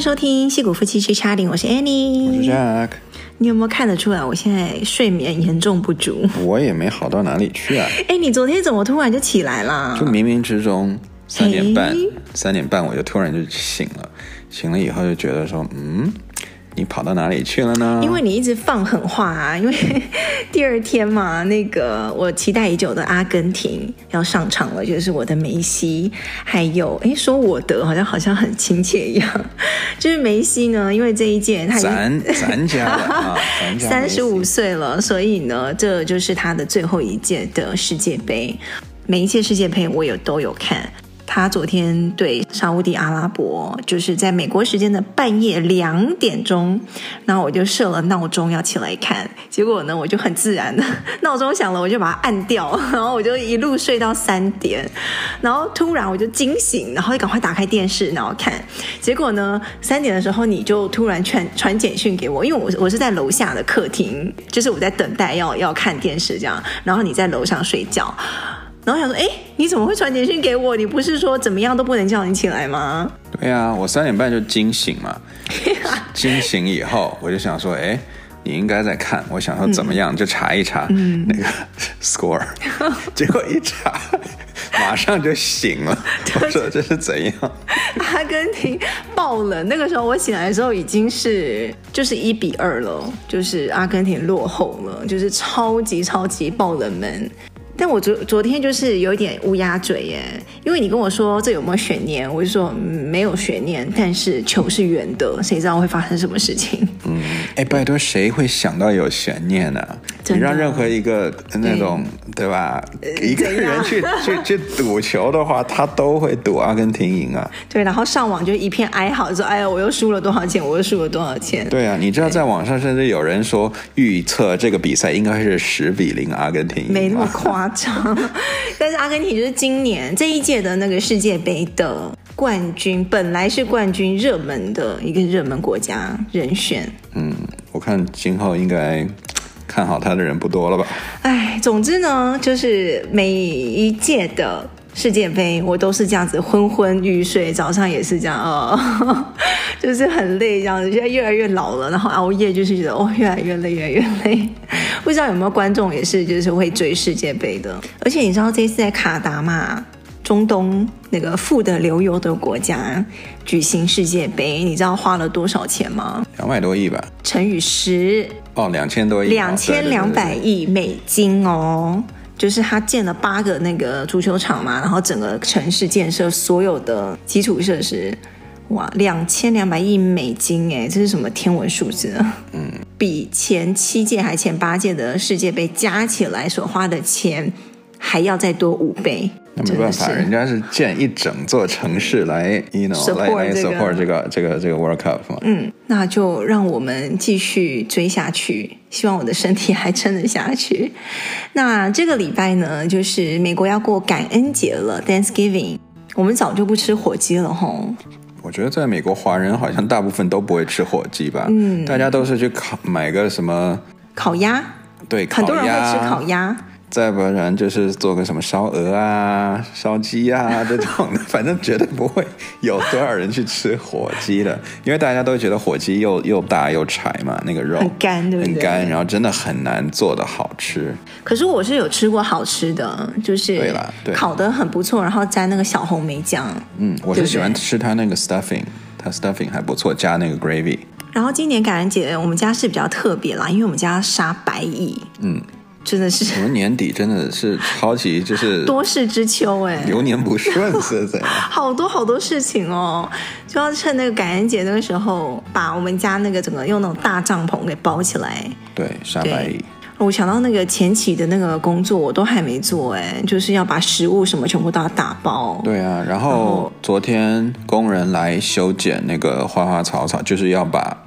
迎收听《戏骨夫妻去差零》，我是 Annie，我是 Jack。你有没有看得出来，我现在睡眠严重不足？我也没好到哪里去啊。哎，你昨天怎么突然就起来了？就冥冥之中，三点半，三点半我就突然就醒了。醒了以后就觉得说，嗯。你跑到哪里去了呢？因为你一直放狠话啊！因为 第二天嘛，那个我期待已久的阿根廷要上场了，就是我的梅西，还有哎，说我的好像好像很亲切一样，就是梅西呢，因为这一届他已经 咱咱 家啊，三十五岁了，所以呢，这就是他的最后一届的世界杯。每一届世界杯我有都有看。他昨天对沙乌地阿拉伯，就是在美国时间的半夜两点钟，然后我就设了闹钟要起来看，结果呢，我就很自然的闹钟响了，我就把它按掉，然后我就一路睡到三点，然后突然我就惊醒，然后就赶快打开电视然后看，结果呢，三点的时候你就突然传传简讯给我，因为我我是在楼下的客厅，就是我在等待要要看电视这样，然后你在楼上睡觉。然后想说，哎，你怎么会传简讯给我？你不是说怎么样都不能叫你起来吗？对呀、啊，我三点半就惊醒嘛。惊醒以后，我就想说，哎，你应该在看。我想说怎么样，嗯、就查一查那个 score。嗯、结果一查，马上就醒了。我说这是怎样？阿根廷爆冷。那个时候我醒来的时候已经是就是一比二了，就是阿根廷落后了，就是超级超级爆冷门。但我昨昨天就是有一点乌鸦嘴耶，因为你跟我说这有没有悬念，我就说、没有悬念，但是球是圆的，谁知道会发生什么事情？嗯，哎，拜托，谁会想到有悬念呢、你让任何一个那种对，对吧，一个人去去去赌球的话，他都会赌阿根廷赢啊。对，然后上网就一片哀嚎，说：“哎呀，我又输了多少钱？我又输了多少钱？”对啊，你知道在网上甚至有人说预测这个比赛应该是十比零阿根廷赢，没那么夸张。但是阿根廷就是今年这一届的那个世界杯的冠军，本来是冠军热门的一个热门国家人选。嗯，我看今后应该。看好他的人不多了吧？哎，总之呢，就是每一届的世界杯，我都是这样子昏昏欲睡，早上也是这样，哦，就是很累这样子。现在越来越老了，然后熬夜就是觉得哦，越来越累，越来越累。不知道有没有观众也是，就是会追世界杯的？而且你知道这次在卡达嘛？中东那个富得流油的国家举行世界杯，你知道花了多少钱吗？两百多亿吧，乘以十哦，两千多亿，两千两百亿美金哦，就是他建了八个那个足球场嘛，然后整个城市建设所有的基础设施，哇，两千两百亿美金哎，这是什么天文数字啊？嗯，比前七届还前八届的世界杯加起来所花的钱还要再多五倍。那没办法，人家是建一整座城市来，you know，来 support 这个这个这个 World Cup 嘛。嗯，那就让我们继续追下去，希望我的身体还撑得下去。那这个礼拜呢，就是美国要过感恩节了，Thanksgiving，我们早就不吃火鸡了吼。我觉得在美国华人好像大部分都不会吃火鸡吧？嗯，大家都是去烤买个什么烤鸭，对，烤鸭，很多人会吃烤鸭。再不然就是做个什么烧鹅啊、烧鸡啊这种的，反正绝对不会有多少人去吃火鸡的，因为大家都觉得火鸡又又大又柴嘛，那个肉很干，对不对？很干，然后真的很难做的好吃。可是我是有吃过好吃的，就是对啦，对，烤的很不错，然后沾那个小红梅酱。嗯，我是喜欢吃它那个 stuffing，它 stuffing 还不错，加那个 gravy。然后今年感恩节我们家是比较特别啦，因为我们家杀白蚁。嗯。真的是，我们年底真的是超级就是 多事之秋哎，流年不顺是怎样？好多好多事情哦，就要趁那个感恩节那个时候，把我们家那个整个用那种大帐篷给包起来。对，沙白蚁。我想到那个前期的那个工作，我都还没做哎，就是要把食物什么全部都要打包。对啊，然后昨天工人来修剪那个花花草草，就是要把。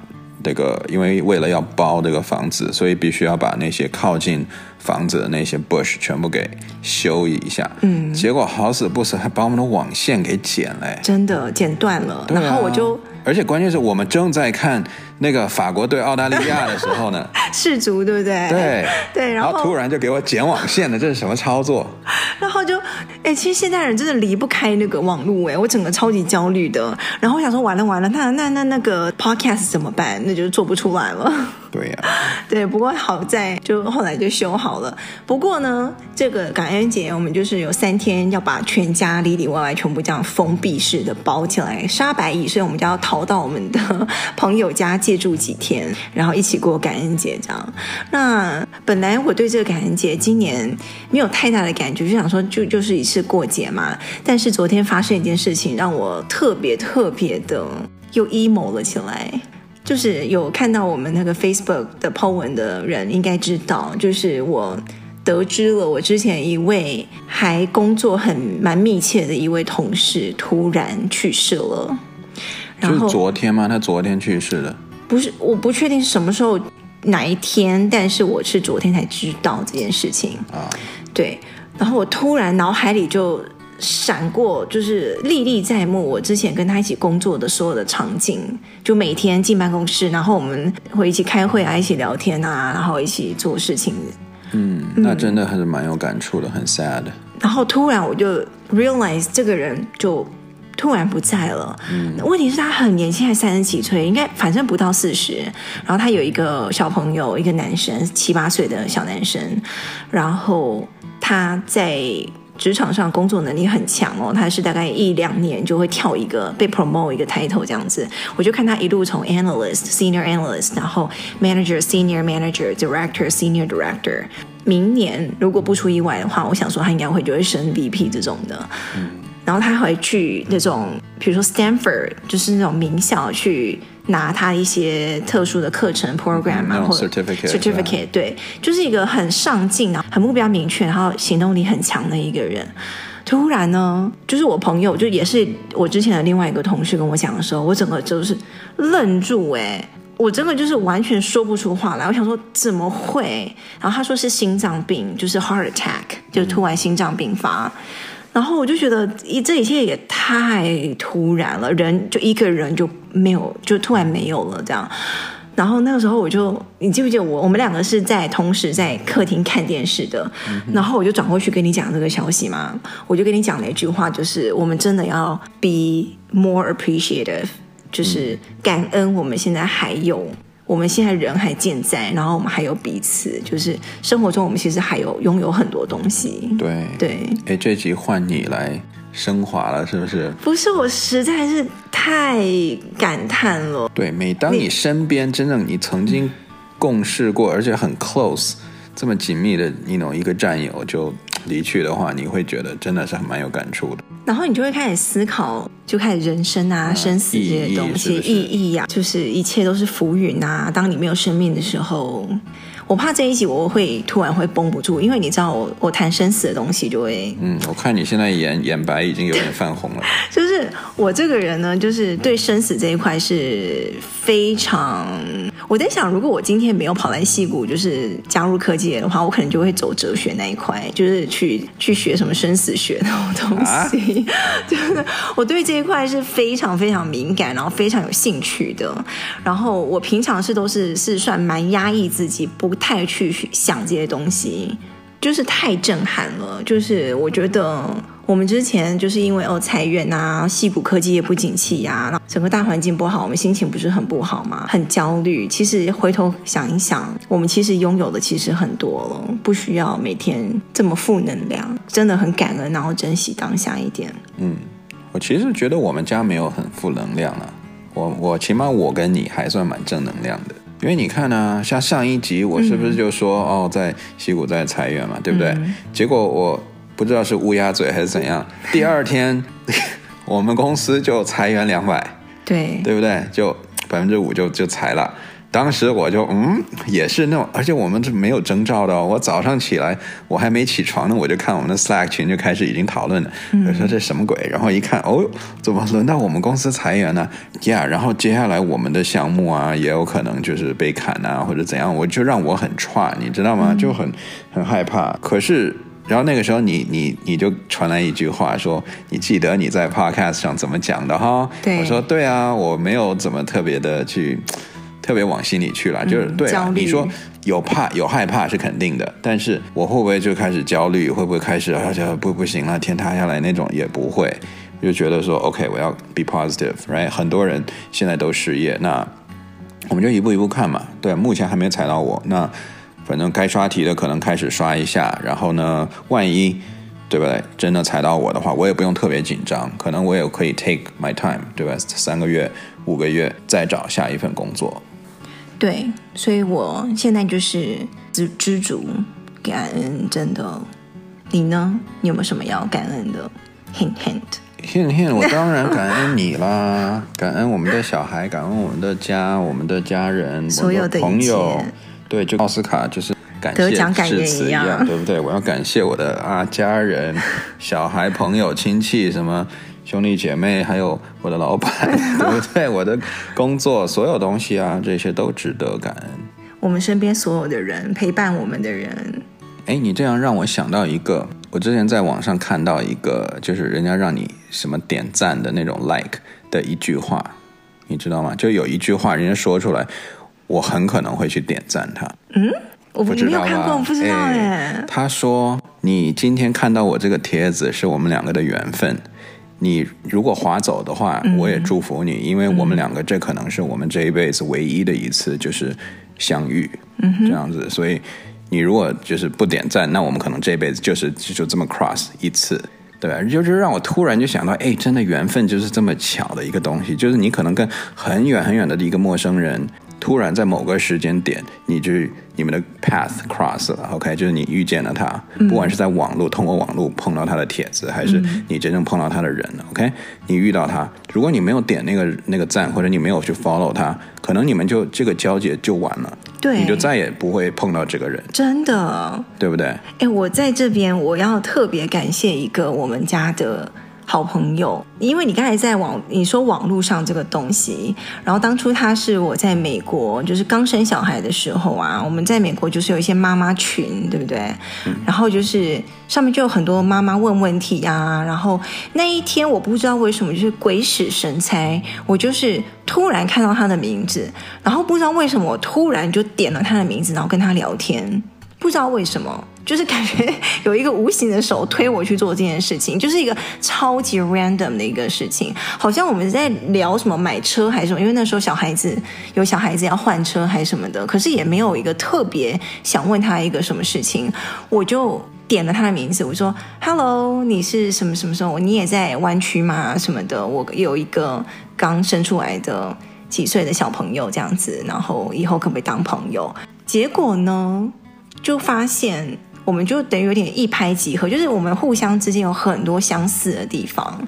这个，因为为了要包这个房子，所以必须要把那些靠近房子的那些 bush 全部给修一下。嗯，结果好死不死还把我们的网线给剪了，真的剪断了。啊、然后我就，而且关键是我们正在看那个法国对澳大利亚的时候呢，世足对不对？对对，然后突然就给我剪网线了，这是什么操作？然后就，哎，其实现代人真的离不开那个网络，哎，我整个超级焦虑的。然后我想说，完了完了，那那那那个 podcast 怎么办？那就做不出来了。对呀、啊，对，不过好在就后来就修好了。不过呢，这个感恩节我们就是有三天要把全家里里外外全部这样封闭式的包起来，杀白蚁，所以我们就要逃到我们的朋友家借住几天，然后一起过感恩节这样。那本来我对这个感恩节今年没有太大的感觉，就想说就就是一次过节嘛。但是昨天发生一件事情，让我特别特别的又 emo 了起来。就是有看到我们那个 Facebook 的 po 文的人应该知道，就是我得知了我之前一位还工作很蛮密切的一位同事突然去世了。然后，就是昨天吗？他昨天去世了？不是，我不确定什么时候哪一天，但是我是昨天才知道这件事情啊。对，然后我突然脑海里就。闪过就是历历在目，我之前跟他一起工作的所有的场景，就每天进办公室，然后我们会一起开会啊，一起聊天啊，然后一起做事情。嗯，那真的还是蛮有感触的，很 sad。然后突然我就 realize 这个人就突然不在了。嗯，问题是他很年轻，还三十几岁，应该反正不到四十。然后他有一个小朋友，一个男生，七八岁的小男生。然后他在。职场上工作能力很强哦，他是大概一两年就会跳一个被 promote 一个 title 这样子。我就看他一路从 analyst、senior analyst，然后 manager、senior manager、director、senior director。明年如果不出意外的话，我想说他应该会就会升 VP 这种的。嗯，然后他还会去那种，比如说 Stanford，就是那种名校去。拿他一些特殊的课程 program 啊，或者 certificate，, certificate 对，就是一个很上进啊，很目标明确，然后行动力很强的一个人。突然呢，就是我朋友，就也是我之前的另外一个同事跟我讲的时候，我整个就是愣住哎，我真的就是完全说不出话来。我想说怎么会？然后他说是心脏病，就是 heart attack，就突然心脏病发。嗯然后我就觉得，一这一切也太突然了，人就一个人就没有，就突然没有了这样。然后那个时候我就，你记不记得我？我们两个是在同时在客厅看电视的。然后我就转过去跟你讲这个消息嘛，我就跟你讲了一句话，就是我们真的要 be more appreciative，就是感恩我们现在还有。我们现在人还健在，然后我们还有彼此，就是生活中我们其实还有拥有很多东西。对对，哎，这集换你来升华了，是不是？不是，我实在是太感叹了。对，每当你身边真正你曾经共事过，而且很 close，这么紧密的你 know, 一个战友就离去的话，你会觉得真的是蛮有感触的。然后你就会开始思考，就开始人生啊、生死这些东西，意义，是是意呀、就是一切都是浮云啊。当你没有生命的时候。我怕这一集我会突然会绷不住，因为你知道我我谈生死的东西就会。嗯，我看你现在眼眼白已经有点泛红了。就是我这个人呢，就是对生死这一块是非常。我在想，如果我今天没有跑来戏谷，就是加入科技的话，我可能就会走哲学那一块，就是去去学什么生死学那种东西。啊、就是我对这一块是非常非常敏感，然后非常有兴趣的。然后我平常是都是是算蛮压抑自己不。太去想这些东西，就是太震撼了。就是我觉得我们之前就是因为哦裁员啊，戏谷科技也不景气呀、啊，整个大环境不好，我们心情不是很不好吗？很焦虑。其实回头想一想，我们其实拥有的其实很多了，不需要每天这么负能量。真的很感恩，然后珍惜当下一点。嗯，我其实觉得我们家没有很负能量啊，我我起码我跟你还算蛮正能量的。因为你看呢、啊，像上一集我是不是就说、嗯、哦，在西谷在裁员嘛，对不对？嗯、结果我不知道是乌鸦嘴还是怎样，第二天我们公司就裁员两百，对，对不对？就百分之五就就裁了。当时我就嗯，也是那种，而且我们是没有征兆的哦。我早上起来，我还没起床呢，我就看我们的 Slack 群就开始已经讨论了。我说这什么鬼？然后一看，哦，怎么轮到我们公司裁员呢？Yeah，然后接下来我们的项目啊，也有可能就是被砍啊，或者怎样，我就让我很串，你知道吗？就很很害怕。可是，然后那个时候你你你就传来一句话说，你记得你在 Podcast 上怎么讲的哈？对，我说对啊，我没有怎么特别的去。特别往心里去了，就是对啊，你说有怕有害怕是肯定的，但是我会不会就开始焦虑？会不会开始而且不不行了，天塌下来那种也不会，就觉得说 OK，我要 be positive，right？很多人现在都失业，那我们就一步一步看嘛。对，目前还没踩到我，那反正该刷题的可能开始刷一下，然后呢，万一。对不对？真的踩到我的话，我也不用特别紧张，可能我也可以 take my time，对吧？三个月、五个月再找下一份工作。对，所以我现在就是知知足、感恩，真的。你呢？你有没有什么要感恩的？Hint hint hint hint，我当然感恩你啦，感恩我们的小孩，感恩我们的家，我们的家人，所有的朋友。对，就奥斯卡就是。得奖感言一样，对不对？我要感谢我的啊家人、小孩、朋友、亲戚，什么兄弟姐妹，还有我的老板，对不对？我的工作，所有东西啊，这些都值得感恩。我们身边所有的人，陪伴我们的人。哎，你这样让我想到一个，我之前在网上看到一个，就是人家让你什么点赞的那种 like 的一句话，你知道吗？就有一句话，人家说出来，我很可能会去点赞他。嗯。我不知道吧？我不知道哎。他说：“你今天看到我这个帖子，是我们两个的缘分。你如果划走的话，嗯、我也祝福你，因为我们两个这可能是我们这一辈子唯一的一次就是相遇，嗯、这样子。所以你如果就是不点赞，那我们可能这辈子就是就这么 cross 一次，对吧？就是让我突然就想到，哎，真的缘分就是这么巧的一个东西，就是你可能跟很远很远的一个陌生人。”突然在某个时间点，你就你们的 path cross 了，OK，就是你遇见了他，不管是在网络通过网络碰到他的帖子，还是你真正碰到他的人，OK，你遇到他，如果你没有点那个那个赞，或者你没有去 follow 他，可能你们就这个交接就完了，对，你就再也不会碰到这个人，真的，对不对？哎，我在这边我要特别感谢一个我们家的。好朋友，因为你刚才在网你说网络上这个东西，然后当初他是我在美国，就是刚生小孩的时候啊，我们在美国就是有一些妈妈群，对不对？嗯、然后就是上面就有很多妈妈问问题呀、啊，然后那一天我不知道为什么就是鬼使神差，我就是突然看到他的名字，然后不知道为什么我突然就点了他的名字，然后跟他聊天。不知道为什么，就是感觉 有一个无形的手推我去做这件事情，就是一个超级 random 的一个事情，好像我们在聊什么买车还是什么，因为那时候小孩子有小孩子要换车还是什么的，可是也没有一个特别想问他一个什么事情，我就点了他的名字，我说 Hello，你是什么什么时候？你也在湾区吗？什么的？我有一个刚生出来的几岁的小朋友这样子，然后以后可不可以当朋友？结果呢？就发现，我们就等于有点一拍即合，就是我们互相之间有很多相似的地方，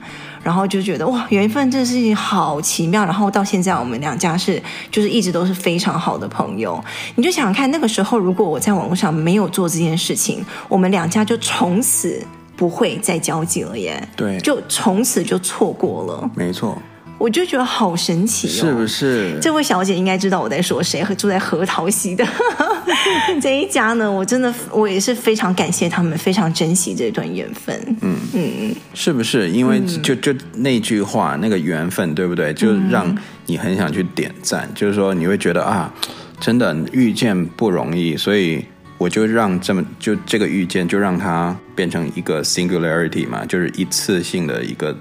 然后就觉得哇，缘分这事情好奇妙。然后到现在，我们两家是就是一直都是非常好的朋友。你就想想看，那个时候如果我在网络上没有做这件事情，我们两家就从此不会再交集了耶。对，就从此就错过了。没错。我就觉得好神奇哦，是不是？这位小姐应该知道我在说谁，和住在核桃溪的 这一家呢？我真的，我也是非常感谢他们，非常珍惜这段缘分。嗯嗯，是不是？因为就就那句话，那个缘分，对不对？就让你很想去点赞，嗯、就是说你会觉得啊，真的遇见不容易，所以我就让这么就这个遇见，就让它变成一个 singularity 嘛，就是一次性的一个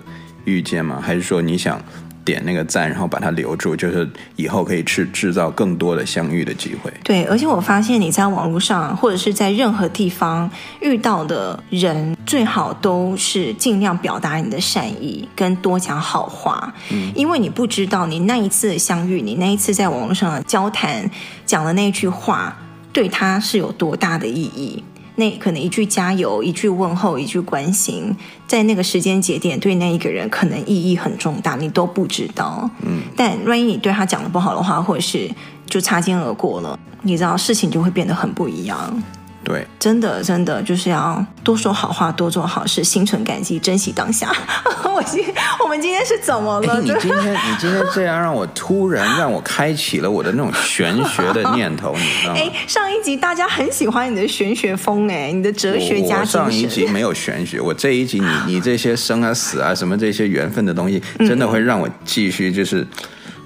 遇见嘛，还是说你想？点那个赞，然后把它留住，就是以后可以去制造更多的相遇的机会。对，而且我发现你在网络上或者是在任何地方遇到的人，最好都是尽量表达你的善意，跟多讲好话。嗯，因为你不知道你那一次的相遇，你那一次在网络上的交谈讲的那句话，对他是有多大的意义。那可能一句加油，一句问候，一句关心，在那个时间节点，对那一个人可能意义很重大，你都不知道。嗯，但万一你对他讲的不好的话，或者是就擦肩而过了，你知道事情就会变得很不一样。对，真的真的就是要多说好话，多做好事，心存感激，珍惜当下。我今我们今天是怎么了？你今天你今天这样让我突然让我开启了我的那种玄学的念头，你知道吗？哎，上一集大家很喜欢你的玄学风，哎，你的哲学家。我上一集没有玄学，我这一集你你这些生啊死啊什么这些缘分的东西，真的会让我继续就是。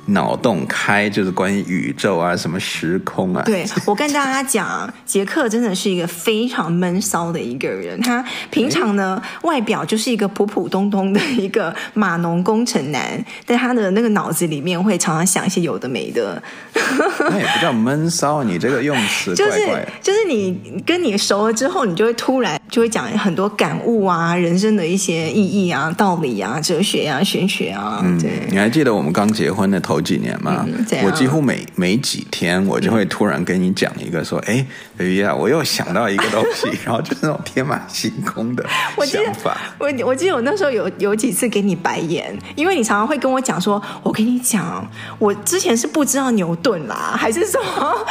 脑洞开，就是关于宇宙啊，什么时空啊。对，我跟大家讲，杰克真的是一个非常闷骚的一个人。他平常呢，外表就是一个普普通通的一个码农工程男，但他的那个脑子里面会常常想一些有的没的。那也不叫闷骚，你这个用词怪怪。就是就是你跟你熟了之后，你就会突然就会讲很多感悟啊，人生的一些意义啊、道理啊、哲学啊、玄学啊。嗯，对。你还记得我们刚结婚的头几年嘛？嗯、我几乎每每几天，我就会突然跟你讲一个说：“哎、嗯，哎呀，我又想到一个东西。”然后就是那种天马行空的想法。我我我记得我那时候有有几次给你白眼，因为你常常会跟我讲说：“我跟你讲，我之前是不知道牛顿啦，还是什么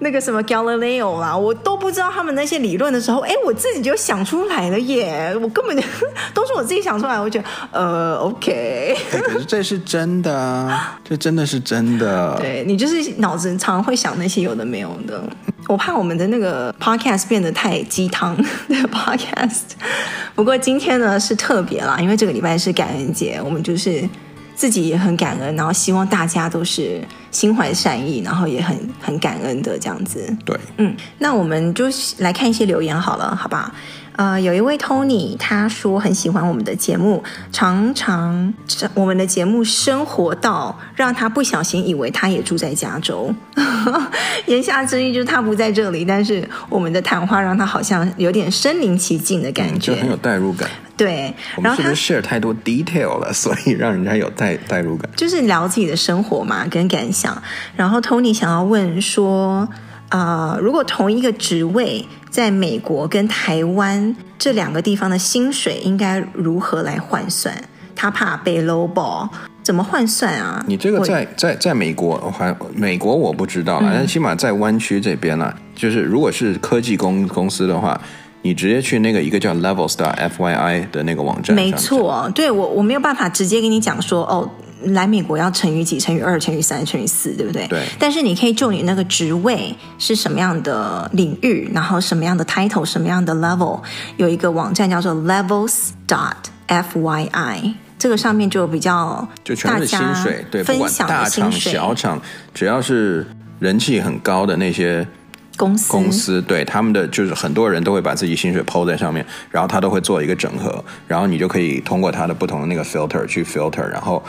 那个什么 Galileo 啦，我都不知道他们那些理论的时候，哎，我自己就想出来了耶！我根本就 都是我自己想出来，我觉得呃，OK。可是这是真的啊，这真的是真的。对，你就是脑子常常会想那些有的没有的。我怕我们的那个 podcast 变得太鸡汤 的 podcast。不过今天呢是特别啦，因为这个礼拜是感恩节，我们就是。自己也很感恩，然后希望大家都是心怀善意，然后也很很感恩的这样子。对，嗯，那我们就来看一些留言好了，好吧？呃，有一位 Tony，他说很喜欢我们的节目，常常我们的节目生活到让他不小心以为他也住在加州。言下之意就是他不在这里，但是我们的谈话让他好像有点身临其境的感觉，很有代入感。对，我们是不是 share 太多 detail 了，所以让人家有代代入感？就是聊自己的生活嘛，跟感想。然后 Tony 想要问说，啊、呃，如果同一个职位在美国跟台湾这两个地方的薪水应该如何来换算？他怕被 lowball，怎么换算啊？你这个在在在美国，还美国我不知道了，嗯、但起码在湾区这边呢、啊，就是如果是科技公公司的话。你直接去那个一个叫 Level Star F Y I 的那个网站，没错，对，我我没有办法直接跟你讲说哦，来美国要乘以几，乘以二，乘以三，乘以四，对不对？对。但是你可以就你那个职位是什么样的领域，然后什么样的 title，什么样的 level，有一个网站叫做 Levels Dot F Y I，这个上面就比较就全是薪水，对，分享的薪水，不管大厂小厂，只要是人气很高的那些。公司公司对他们的就是很多人都会把自己薪水 PO 在上面，然后他都会做一个整合，然后你就可以通过他的不同的那个 filter 去 filter，然后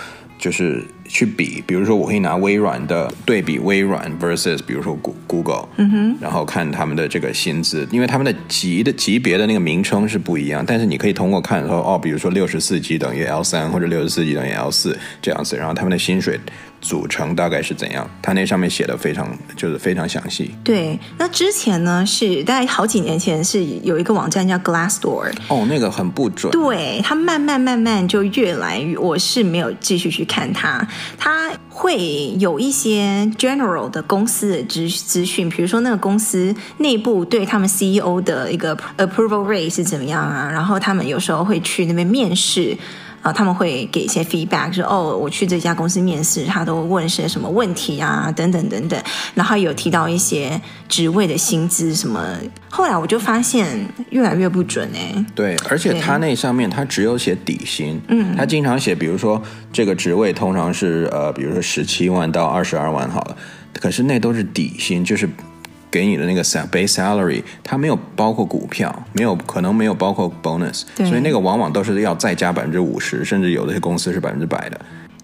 就是去比，比如说我可以拿微软的对比微软 versus 比如说 Google，嗯哼，然后看他们的这个薪资，因为他们的级的级别的那个名称是不一样，但是你可以通过看说哦，比如说六十四级等于 L 三或者六十四级等于 L 四这样子，然后他们的薪水。组成大概是怎样？他那上面写的非常就是非常详细。对，那之前呢是大概好几年前是有一个网站叫 Glassdoor。哦，那个很不准。对，它慢慢慢慢就越来越，我是没有继续去看它。他会有一些 general 的公司的资资讯，比如说那个公司内部对他们 CEO 的一个 approval rate 是怎么样啊？然后他们有时候会去那边面试。啊，他们会给一些 feedback，说哦，我去这家公司面试，他都问些什么问题啊，等等等等。然后有提到一些职位的薪资什么。后来我就发现越来越不准哎。对，而且他那上面他只有写底薪，嗯，他经常写，比如说这个职位通常是呃，比如说十七万到二十二万好了，可是那都是底薪，就是。给你的那个 base salary，它没有包括股票，没有可能没有包括 bonus，所以那个往往都是要再加百分之五十，甚至有的些公司是百分之百的。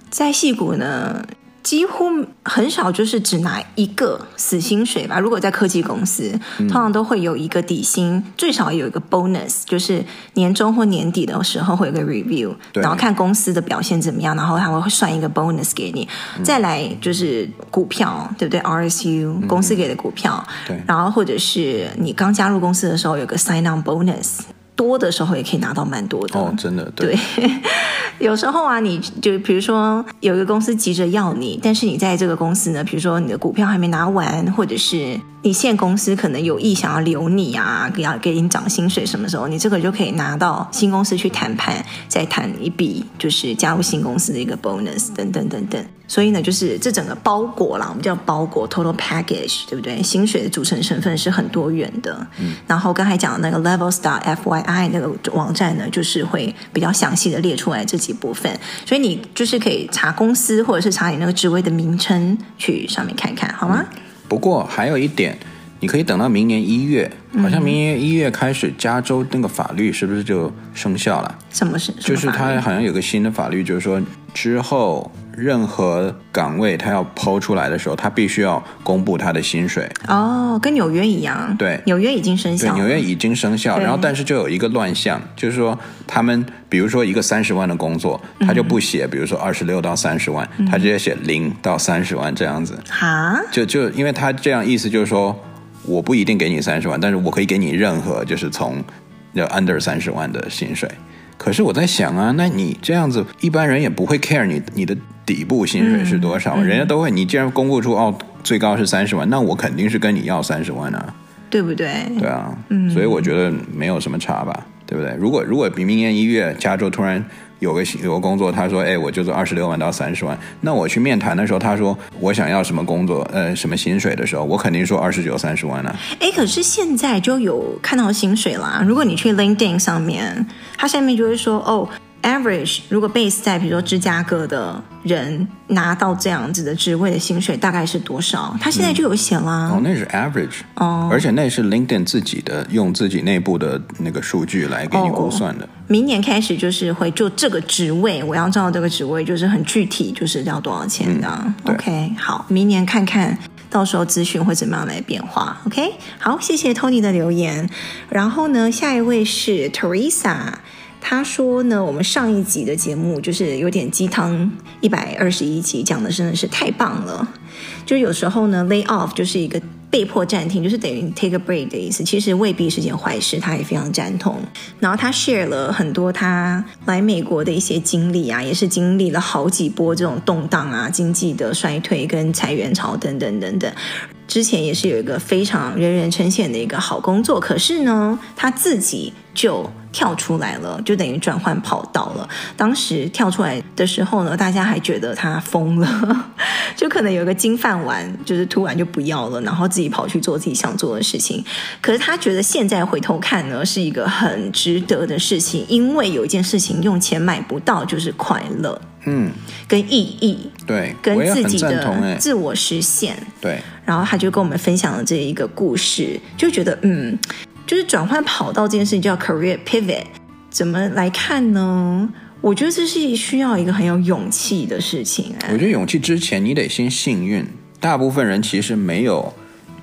在矽谷呢，几乎很少，就是只拿一个死薪水吧。如果在科技公司，通常都会有一个底薪，嗯、最少有一个 bonus，就是年终或年底的时候会有个 review，然后看公司的表现怎么样，然后他会算一个 bonus 给你。嗯、再来就是股票，对不对？RSU 公司给的股票，然后或者是你刚加入公司的时候有个 sign on bonus。多的时候也可以拿到蛮多的哦，真的对。对 有时候啊，你就比如说有一个公司急着要你，但是你在这个公司呢，比如说你的股票还没拿完，或者是你现公司可能有意想要留你啊，要给你涨薪水，什么时候你这个就可以拿到新公司去谈判，再谈一笔就是加入新公司的一个 bonus 等等等等。所以呢，就是这整个包裹啦，我们叫包裹 total package，对不对？薪水的组成成分是很多元的。嗯。然后刚才讲的那个 Level Star FYI 那个网站呢，就是会比较详细的列出来这几部分。所以你就是可以查公司或者是查你那个职位的名称去上面看看，好吗？不过还有一点，你可以等到明年一月，好像明年一月开始，加州那个法律是不是就生效了？什么是？就是它好像有个新的法律，就是说之后。任何岗位他要抛出来的时候，他必须要公布他的薪水。哦，跟纽约一样。对，纽约已经生效。对，纽约已经生效。然后，但是就有一个乱象，就是说他们，比如说一个三十万的工作，他就不写，比如说二十六到三十万，嗯、他直接写零到三十万这样子。哈？就就因为他这样意思就是说，我不一定给你三十万，但是我可以给你任何就是从要 under 三十万的薪水。可是我在想啊，那你这样子，一般人也不会 care 你你的底部薪水是多少，嗯嗯、人家都会。你既然公布出哦，最高是三十万，那我肯定是跟你要三十万啊，对不对？对啊，嗯，所以我觉得没有什么差吧，对不对？如果如果比明年一月加州突然。有个有个工作，他说：“哎，我就做二十六万到三十万。”那我去面谈的时候，他说：“我想要什么工作？呃，什么薪水的时候，我肯定说二十九、三十万呢。”哎，可是现在就有看到薪水啦。如果你去 LinkedIn 上面，它下面就会说：“哦。” Average 如果 base 在比如说芝加哥的人拿到这样子的职位的薪水大概是多少？他现在就有写啦。嗯、哦，那是 average 哦，而且那是 LinkedIn 自己的用自己内部的那个数据来给你估算的。哦、明年开始就是会就这个职位，我要知道这个职位就是很具体，就是要多少钱的。嗯、OK，好，明年看看到时候资讯会怎么样来变化。OK，好，谢谢 Tony 的留言。然后呢，下一位是 Teresa。他说呢，我们上一集的节目就是有点鸡汤，一百二十一集讲的真的是太棒了。就有时候呢，lay off 就是一个被迫暂停，就是等于 take a break 的意思。其实未必是件坏事，他也非常赞同。然后他 share 了很多他来美国的一些经历啊，也是经历了好几波这种动荡啊，经济的衰退跟裁员潮等等等等。之前也是有一个非常人人称羡的一个好工作，可是呢，他自己就跳出来了，就等于转换跑道了。当时跳出来的时候呢，大家还觉得他疯了，就可能有一个金饭碗，就是突然就不要了，然后自己跑去做自己想做的事情。可是他觉得现在回头看呢，是一个很值得的事情，因为有一件事情用钱买不到，就是快乐。嗯，跟意义，对，跟自己的自我实现，对。然后他就跟我们分享了这一个故事，就觉得嗯，就是转换跑道这件事情叫 career pivot，怎么来看呢？我觉得这是需要一个很有勇气的事情。我觉得勇气之前你得先幸运，大部分人其实没有。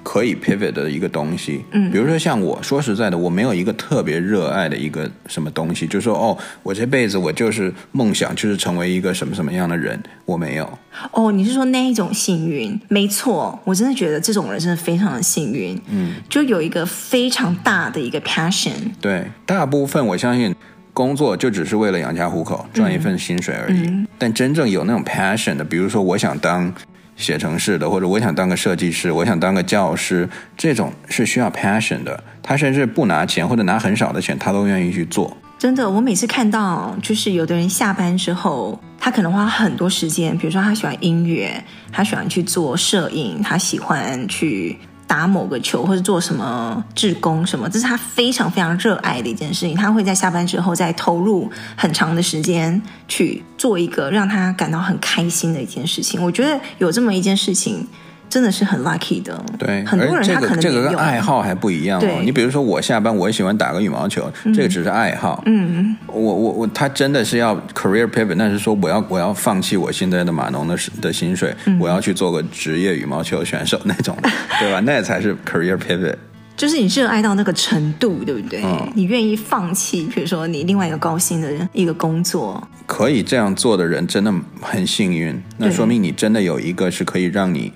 可以 pivot 的一个东西，嗯，比如说像我说实在的，我没有一个特别热爱的一个什么东西，就是说哦，我这辈子我就是梦想就是成为一个什么什么样的人，我没有。哦，你是说那一种幸运？没错，我真的觉得这种人真的非常的幸运，嗯，就有一个非常大的一个 passion。对，大部分我相信工作就只是为了养家糊口，赚一份薪水而已。嗯，但真正有那种 passion 的，比如说我想当。写程式的，或者我想当个设计师，我想当个教师，这种是需要 passion 的。他甚至不拿钱或者拿很少的钱，他都愿意去做。真的，我每次看到，就是有的人下班之后，他可能花很多时间，比如说他喜欢音乐，他喜欢去做摄影，他喜欢去。打某个球或者做什么志工什么，这是他非常非常热爱的一件事情。他会在下班之后再投入很长的时间去做一个让他感到很开心的一件事情。我觉得有这么一件事情。真的是很 lucky 的，对，很多人他可能这个这个爱好还不一样哦。你比如说我下班，我也喜欢打个羽毛球，嗯、这个只是爱好。嗯，我我我，他真的是要 career pivot，那是说我要我要放弃我现在的码农的的薪水，嗯、我要去做个职业羽毛球选手那种，对吧？那才是 career pivot。就是你热爱到那个程度，对不对？嗯、你愿意放弃，比如说你另外一个高薪的一个工作，可以这样做的人真的很幸运。那说明你真的有一个是可以让你。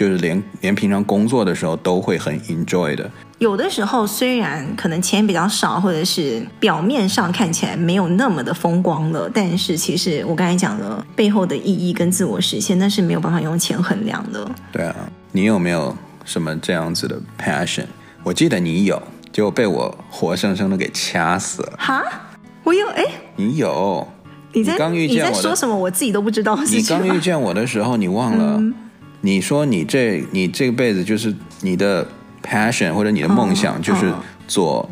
就是连连平常工作的时候都会很 enjoy 的。有的时候虽然可能钱比较少，或者是表面上看起来没有那么的风光了，但是其实我刚才讲了背后的意义跟自我实现，那是没有办法用钱衡量的。对啊，你有没有什么这样子的 passion。我记得你有，结果被我活生生的给掐死了。哈？我有？哎，你有？你在你刚遇见我你在说什么？我自己都不知道你。刚遇见我的时候，你忘了？嗯你说你这你这辈子就是你的 passion 或者你的梦想就是做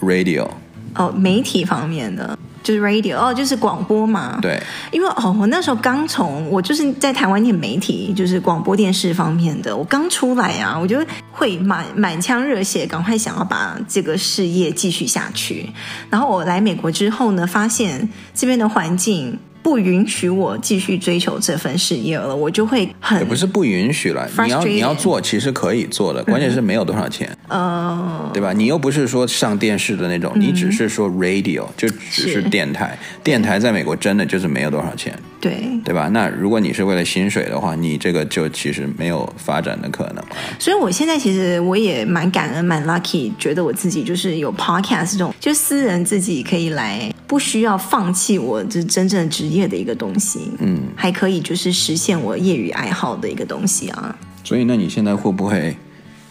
radio。哦，媒体方面的就是 radio，哦，就是广播嘛。对，因为哦，我那时候刚从我就是在台湾念媒体，就是广播电视方面的，我刚出来啊，我就会满满腔热血，赶快想要把这个事业继续下去。然后我来美国之后呢，发现这边的环境。不允许我继续追求这份事业了，我就会很也不是不允许了，你要你要做，其实可以做的，关键是没有多少钱，嗯，对吧？你又不是说上电视的那种，你只是说 radio，就只是。电台，电台在美国真的就是没有多少钱，对，对吧？那如果你是为了薪水的话，你这个就其实没有发展的可能。所以我现在其实我也蛮感恩、蛮 lucky，觉得我自己就是有 podcast 这种，就私人自己可以来，不需要放弃我这真正职业的一个东西，嗯，还可以就是实现我业余爱好的一个东西啊。所以，那你现在会不会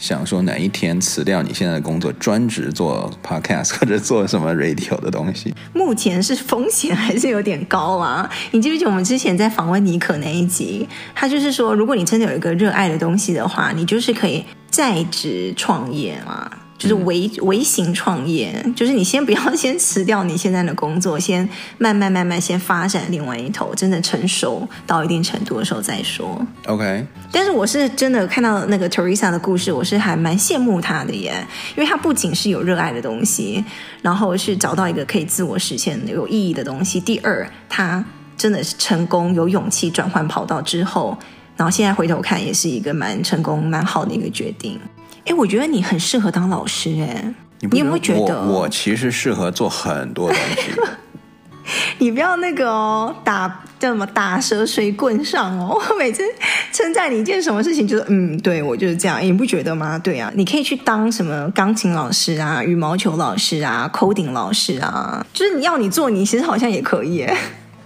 想说哪一天辞掉你现在的工作，专职做 podcast 或者做什么 radio 的东西？目前是风险还是有点高啊。你记不记得我们之前在访问尼可那一集？他就是说，如果你真的有一个热爱的东西的话，你就是可以在职创业嘛。就是微微型创业，就是你先不要 先辞掉你现在的工作，先慢慢慢慢先发展另外一头，真的成熟到一定程度的时候再说。OK。但是我是真的看到那个 Teresa 的故事，我是还蛮羡慕她的耶，因为她不仅是有热爱的东西，然后是找到一个可以自我实现的有意义的东西。第二，她真的是成功有勇气转换跑道之后，然后现在回头看也是一个蛮成功蛮好的一个决定。哎，我觉得你很适合当老师哎，你，你有没有觉得我，我其实适合做很多东西？你不要那个哦，打叫什么打蛇随棍上哦。我每次称赞你一件什么事情，就是嗯，对我就是这样，你不觉得吗？对啊，你可以去当什么钢琴老师啊、羽毛球老师啊、coding 老师啊，就是你要你做，你其实好像也可以哎。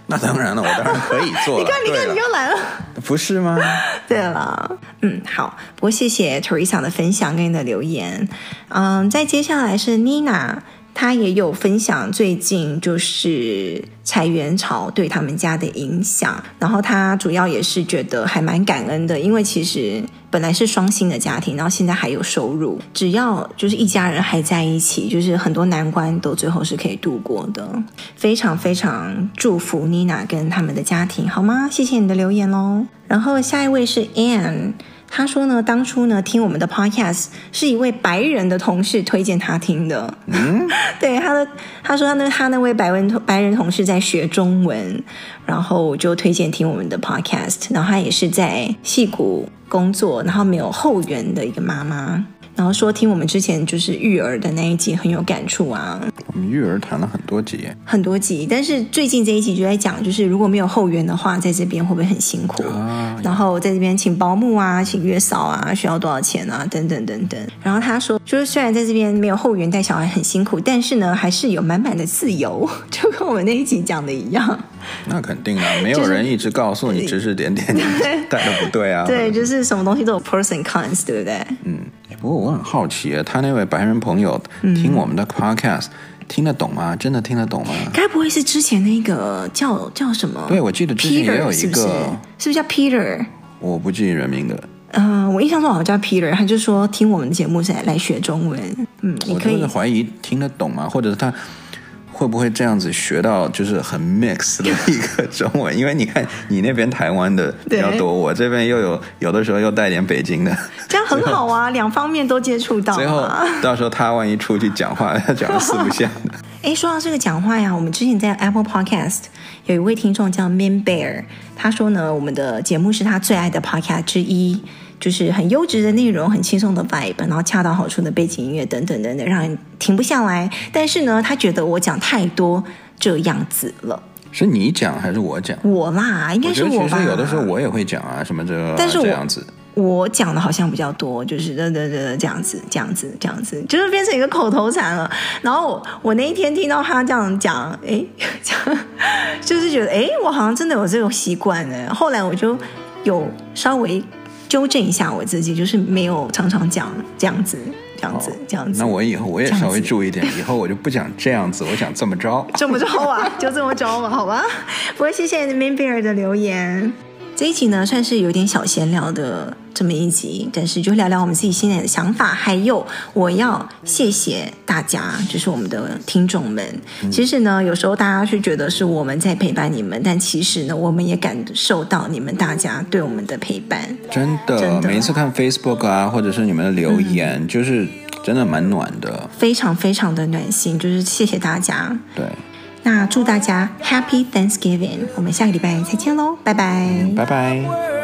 那当然了，我当然可以做。你看，你看，你又来了，不是吗？对了，嗯，好，不过谢谢 Teresa 的分享跟你的留言。嗯，再接下来是 Nina。他也有分享最近就是裁员潮对他们家的影响，然后他主要也是觉得还蛮感恩的，因为其实本来是双薪的家庭，然后现在还有收入，只要就是一家人还在一起，就是很多难关都最后是可以度过的。非常非常祝福妮娜跟他们的家庭，好吗？谢谢你的留言喽。然后下一位是 Anne。他说呢，当初呢听我们的 podcast 是一位白人的同事推荐他听的。嗯，对，他的他说他那他那位白人白人同事在学中文，然后就推荐听我们的 podcast。然后他也是在戏谷工作，然后没有后援的一个妈妈。然后说听我们之前就是育儿的那一集很有感触啊。我们育儿谈了很多集，很多集，但是最近这一集就在讲，就是如果没有后援的话，在这边会不会很辛苦？啊、然后在这边请保姆啊，请月嫂啊，需要多少钱啊？等等等等。然后他说，就是虽然在这边没有后援带小孩很辛苦，但是呢，还是有满满的自由，就跟我们那一集讲的一样。那肯定啊，没有人一直告诉你指指点点，你带的不对啊。对，就是什么东西都有 pros and cons，对不对？嗯。不过我很好奇，他那位白人朋友听我们的 podcast、嗯、听得懂吗？真的听得懂吗？该不会是之前那个叫叫什么？对，我记得之前也有一个，是不是，是不是叫 Peter？我不记人名的。嗯、呃，我印象中好像叫 Peter，他就说听我们的节目是来，来学中文。嗯，你可以我怀疑听得懂吗？或者是他。会不会这样子学到就是很 mix 的一个中文？因为你看你那边台湾的比较多，我这边又有有的时候又带点北京的，这样很好啊，两方面都接触到。最后到时候他万一出去讲话，他讲的四不像的。哎，说到这个讲话呀，我们之前在 Apple Podcast 有一位听众叫 Man Bear，他说呢，我们的节目是他最爱的 Podcast 之一。就是很优质的内容，很轻松的 vibe，然后恰到好处的背景音乐等等等等，让人停不下来。但是呢，他觉得我讲太多这样子了。是你讲还是我讲？我啦，应该是我吧。其实有的时候我也会讲啊，什么这个，但是这样子。我讲的好像比较多，就是这这这这样子，这样子，这样子，就是变成一个口头禅了。然后我我那一天听到他这样讲，哎，就是觉得哎，我好像真的有这种习惯呢。后来我就有稍微。纠正一下我自己，就是没有常常讲这样子。这样子，这样子。那我以后我也稍微注意点，以后我就不讲这样子，我讲这么着。这么着啊，就这么着吧，好吧。不过谢谢 Minbear 的留言。这一集呢，算是有点小闲聊的这么一集，但是就聊聊我们自己现在的想法，还有我要谢谢大家，就是我们的听众们。嗯、其实呢，有时候大家是觉得是我们在陪伴你们，但其实呢，我们也感受到你们大家对我们的陪伴。真的，真的每一次看 Facebook 啊，或者是你们的留言，嗯、就是真的蛮暖的，非常非常的暖心。就是谢谢大家。对。那祝大家 Happy Thanksgiving！我们下个礼拜再见喽，拜拜，拜拜。